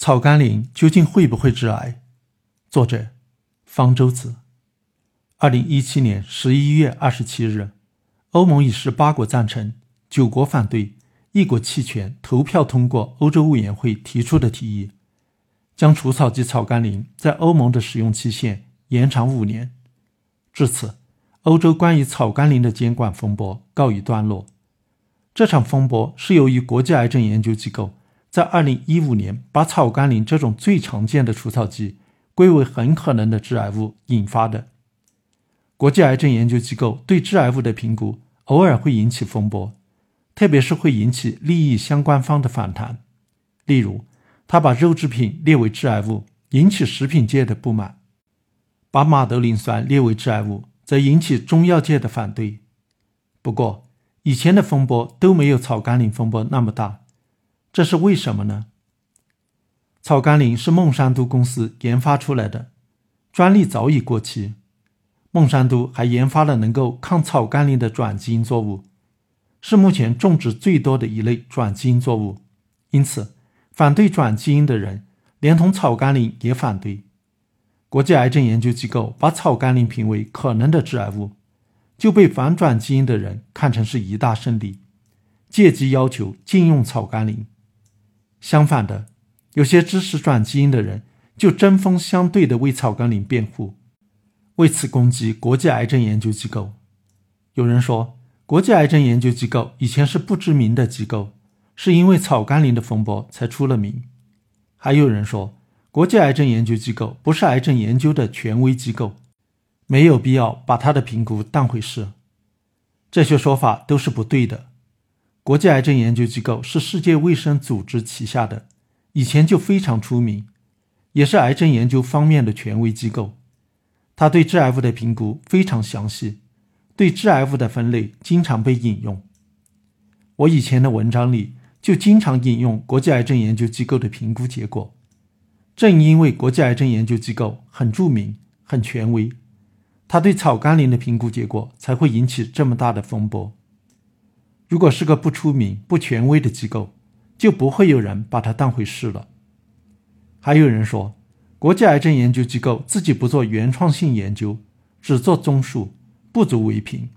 草甘膦究竟会不会致癌？作者：方舟子。二零一七年十一月二十七日，欧盟以十八国赞成、九国反对、一国弃权投票通过欧洲委员会提出的提议，将除草剂草甘膦在欧盟的使用期限延长五年。至此，欧洲关于草甘膦的监管风波告一段落。这场风波是由于国际癌症研究机构。在二零一五年，把草甘膦这种最常见的除草剂归为很可能的致癌物引发的。国际癌症研究机构对致癌物的评估偶尔会引起风波，特别是会引起利益相关方的反弹。例如，他把肉制品列为致癌物，引起食品界的不满；把马兜铃酸列为致癌物，则引起中药界的反对。不过，以前的风波都没有草甘膦风波那么大。这是为什么呢？草甘膦是孟山都公司研发出来的，专利早已过期。孟山都还研发了能够抗草甘膦的转基因作物，是目前种植最多的一类转基因作物。因此，反对转基因的人连同草甘膦也反对。国际癌症研究机构把草甘膦评为可能的致癌物，就被反转基因的人看成是一大胜利，借机要求禁用草甘膦。相反的，有些支持转基因的人就针锋相对的为草甘膦辩护，为此攻击国际癌症研究机构。有人说，国际癌症研究机构以前是不知名的机构，是因为草甘膦的风波才出了名。还有人说，国际癌症研究机构不是癌症研究的权威机构，没有必要把他的评估当回事。这些说法都是不对的。国际癌症研究机构是世界卫生组织旗下的，以前就非常出名，也是癌症研究方面的权威机构。它对致癌物的评估非常详细，对致癌物的分类经常被引用。我以前的文章里就经常引用国际癌症研究机构的评估结果。正因为国际癌症研究机构很著名、很权威，它对草甘膦的评估结果才会引起这么大的风波。如果是个不出名、不权威的机构，就不会有人把它当回事了。还有人说，国际癌症研究机构自己不做原创性研究，只做综述，不足为凭。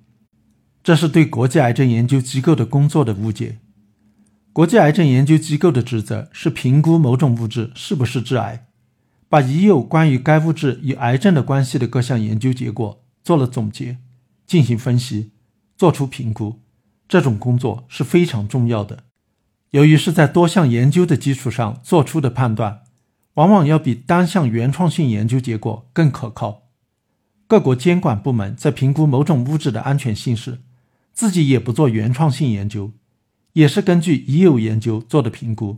这是对国际癌症研究机构的工作的误解。国际癌症研究机构的职责是评估某种物质是不是致癌，把已有关于该物质与癌症的关系的各项研究结果做了总结，进行分析，做出评估。这种工作是非常重要的。由于是在多项研究的基础上做出的判断，往往要比单项原创性研究结果更可靠。各国监管部门在评估某种物质的安全性时，自己也不做原创性研究，也是根据已有研究做的评估，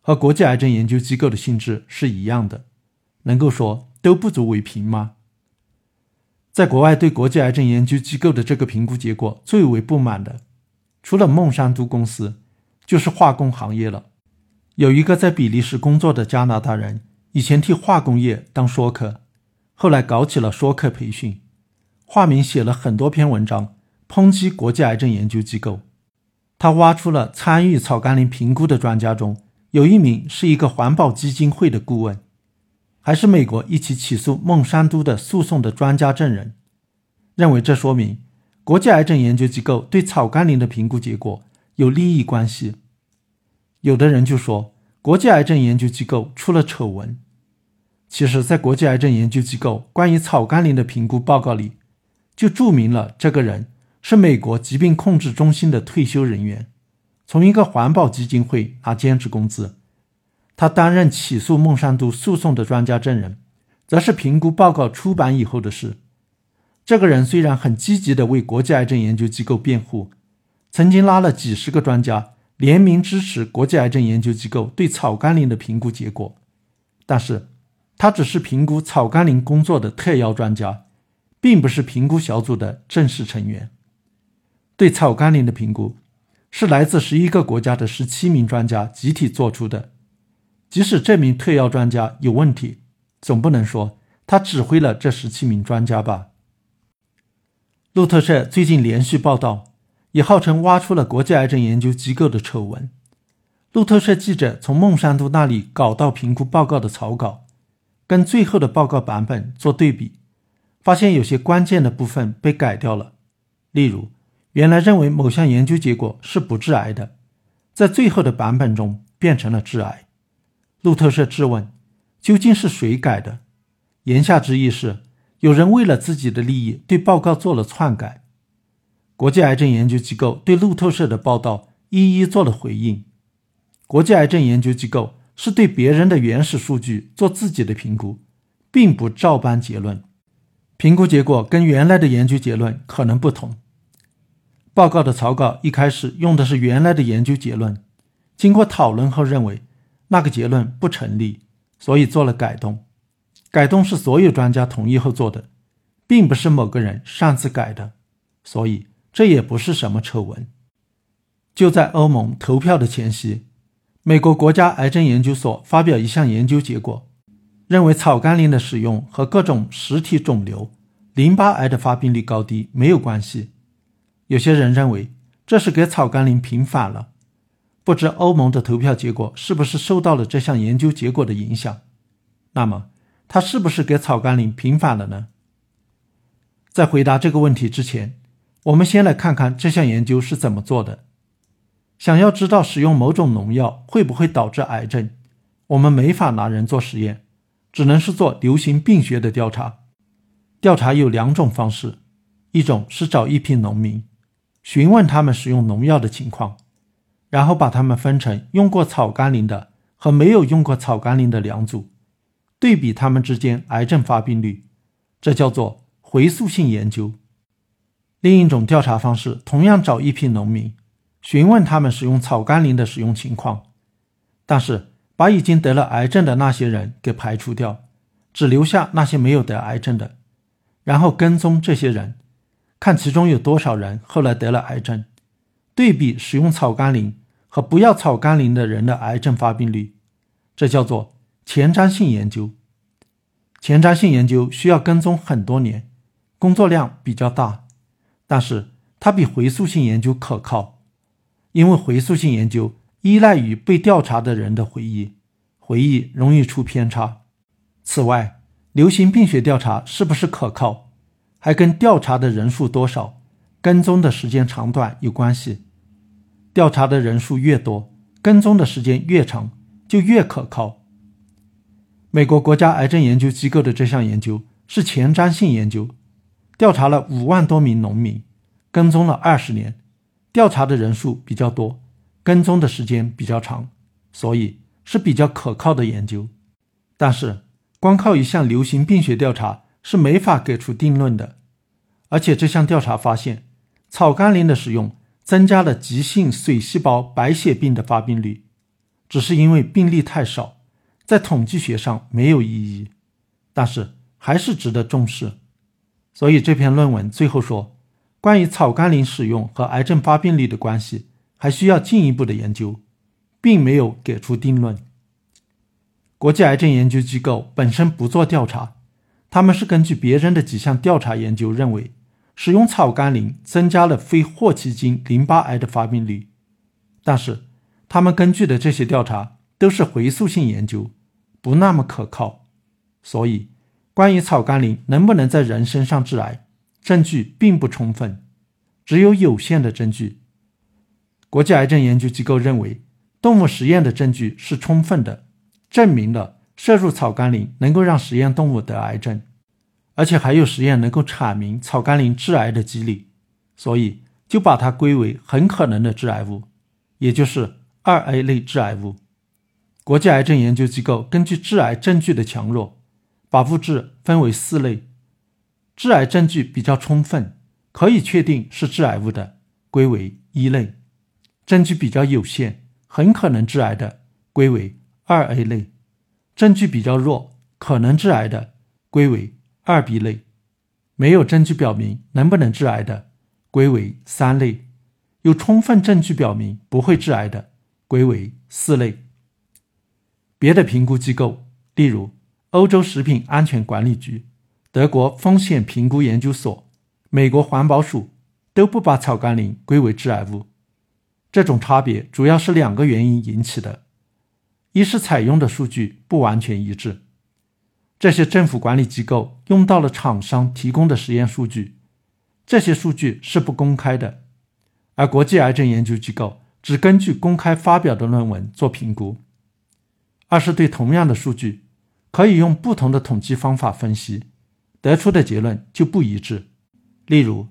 和国际癌症研究机构的性质是一样的。能够说都不足为凭吗？在国外，对国际癌症研究机构的这个评估结果最为不满的。除了孟山都公司，就是化工行业了。有一个在比利时工作的加拿大人，以前替化工业当说客，后来搞起了说客培训，化名写了很多篇文章，抨击国际癌症研究机构。他挖出了参与草甘膦评估的专家中，有一名是一个环保基金会的顾问，还是美国一起起诉孟山都的诉讼的专家证人，认为这说明。国际癌症研究机构对草甘膦的评估结果有利益关系，有的人就说国际癌症研究机构出了丑闻。其实，在国际癌症研究机构关于草甘膦的评估报告里，就注明了这个人是美国疾病控制中心的退休人员，从一个环保基金会拿兼职工资。他担任起诉孟山都诉讼的专家证人，则是评估报告出版以后的事。这个人虽然很积极地为国际癌症研究机构辩护，曾经拉了几十个专家联名支持国际癌症研究机构对草甘膦的评估结果，但是他只是评估草甘膦工作的特邀专家，并不是评估小组的正式成员。对草甘膦的评估是来自十一个国家的十七名专家集体做出的，即使这名特邀专家有问题，总不能说他指挥了这十七名专家吧？路透社最近连续报道，也号称挖出了国际癌症研究机构的丑闻，路透社记者从孟山都那里搞到评估报告的草稿，跟最后的报告版本做对比，发现有些关键的部分被改掉了。例如，原来认为某项研究结果是不致癌的，在最后的版本中变成了致癌。路透社质问：究竟是谁改的？言下之意是，有人为了自己的利益对报告做了篡改。国际癌症研究机构对路透社的报道一一做了回应。国际癌症研究机构是对别人的原始数据做自己的评估，并不照搬结论。评估结果跟原来的研究结论可能不同。报告的草稿一开始用的是原来的研究结论，经过讨论后认为那个结论不成立，所以做了改动。改动是所有专家同意后做的，并不是某个人擅自改的，所以这也不是什么丑闻。就在欧盟投票的前夕。美国国家癌症研究所发表一项研究结果，认为草甘膦的使用和各种实体肿瘤、淋巴癌的发病率高低没有关系。有些人认为这是给草甘膦平反了。不知欧盟的投票结果是不是受到了这项研究结果的影响？那么，他是不是给草甘膦平反了呢？在回答这个问题之前，我们先来看看这项研究是怎么做的。想要知道使用某种农药会不会导致癌症，我们没法拿人做实验，只能是做流行病学的调查。调查有两种方式，一种是找一批农民，询问他们使用农药的情况，然后把他们分成用过草甘膦的和没有用过草甘膦的两组，对比他们之间癌症发病率，这叫做回溯性研究。另一种调查方式，同样找一批农民。询问他们使用草甘膦的使用情况，但是把已经得了癌症的那些人给排除掉，只留下那些没有得癌症的，然后跟踪这些人，看其中有多少人后来得了癌症，对比使用草甘膦和不要草甘膦的人的癌症发病率，这叫做前瞻性研究。前瞻性研究需要跟踪很多年，工作量比较大，但是它比回溯性研究可靠。因为回溯性研究依赖于被调查的人的回忆，回忆容易出偏差。此外，流行病学调查是不是可靠，还跟调查的人数多少、跟踪的时间长短有关系。调查的人数越多，跟踪的时间越长，就越可靠。美国国家癌症研究机构的这项研究是前瞻性研究，调查了五万多名农民，跟踪了二十年。调查的人数比较多，跟踪的时间比较长，所以是比较可靠的研究。但是，光靠一项流行病学调查是没法给出定论的。而且，这项调查发现，草甘膦的使用增加了急性髓细胞白血病的发病率，只是因为病例太少，在统计学上没有意义，但是还是值得重视。所以，这篇论文最后说。关于草甘膦使用和癌症发病率的关系，还需要进一步的研究，并没有给出定论。国际癌症研究机构本身不做调查，他们是根据别人的几项调查研究认为，使用草甘膦增加了非霍奇金淋巴癌的发病率。但是，他们根据的这些调查都是回溯性研究，不那么可靠。所以，关于草甘膦能不能在人身上致癌？证据并不充分，只有有限的证据。国际癌症研究机构认为，动物实验的证据是充分的，证明了摄入草甘膦能够让实验动物得癌症，而且还有实验能够阐明草甘膦致癌的机理，所以就把它归为很可能的致癌物，也就是二 A 类致癌物。国际癌症研究机构根据致癌证据的强弱，把物质分为四类。致癌证据比较充分，可以确定是致癌物的，归为一类；证据比较有限，很可能致癌的，归为二 A 类；证据比较弱，可能致癌的，归为二 B 类；没有证据表明能不能致癌的，归为三类；有充分证据表明不会致癌的，归为四类。别的评估机构，例如欧洲食品安全管理局。德国风险评估研究所、美国环保署都不把草甘膦归为致癌物，这种差别主要是两个原因引起的：一是采用的数据不完全一致，这些政府管理机构用到了厂商提供的实验数据，这些数据是不公开的，而国际癌症研究机构只根据公开发表的论文做评估；二是对同样的数据，可以用不同的统计方法分析，得出的结论就不一致。例如，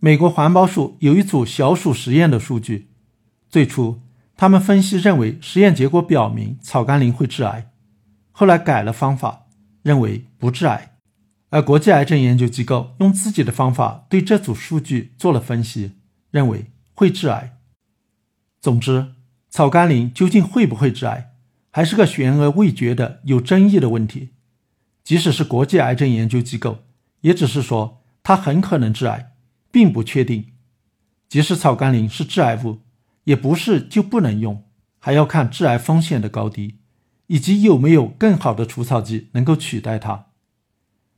美国环保署有一组小鼠实验的数据，最初他们分析认为实验结果表明草甘膦会致癌，后来改了方法，认为不致癌。而国际癌症研究机构用自己的方法对这组数据做了分析，认为会致癌。总之，草甘膦究竟会不会致癌，还是个悬而未决的有争议的问题。即使是国际癌症研究机构，也只是说。它很可能致癌，并不确定。即使草甘膦是致癌物，也不是就不能用，还要看致癌风险的高低，以及有没有更好的除草剂能够取代它。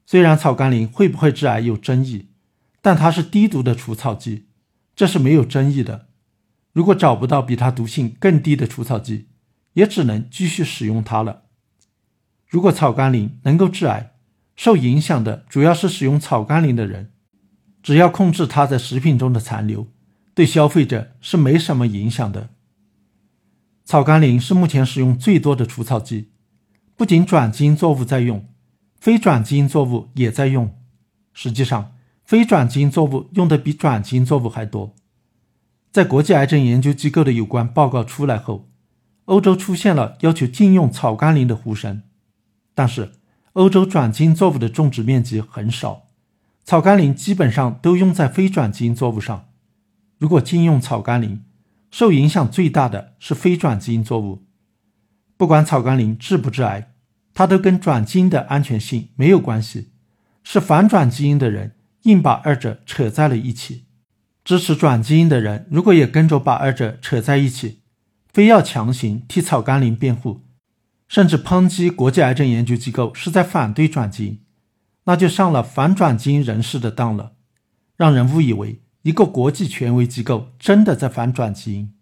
虽然草甘膦会不会致癌有争议，但它是低毒的除草剂，这是没有争议的。如果找不到比它毒性更低的除草剂，也只能继续使用它了。如果草甘膦能够致癌，受影响的主要是使用草甘膦的人，只要控制它在食品中的残留，对消费者是没什么影响的。草甘膦是目前使用最多的除草剂，不仅转基因作物在用，非转基因作物也在用。实际上，非转基因作物用的比转基因作物还多。在国际癌症研究机构的有关报告出来后，欧洲出现了要求禁用草甘膦的呼声，但是。欧洲转基因作物的种植面积很少，草甘膦基本上都用在非转基因作物上。如果禁用草甘膦，受影响最大的是非转基因作物。不管草甘膦致不致癌，它都跟转基因的安全性没有关系，是反转基因的人硬把二者扯在了一起。支持转基因的人如果也跟着把二者扯在一起，非要强行替草甘膦辩护。甚至抨击国际癌症研究机构是在反对转基因，那就上了反转基因人士的当了，让人误以为一个国际权威机构真的在反转基因。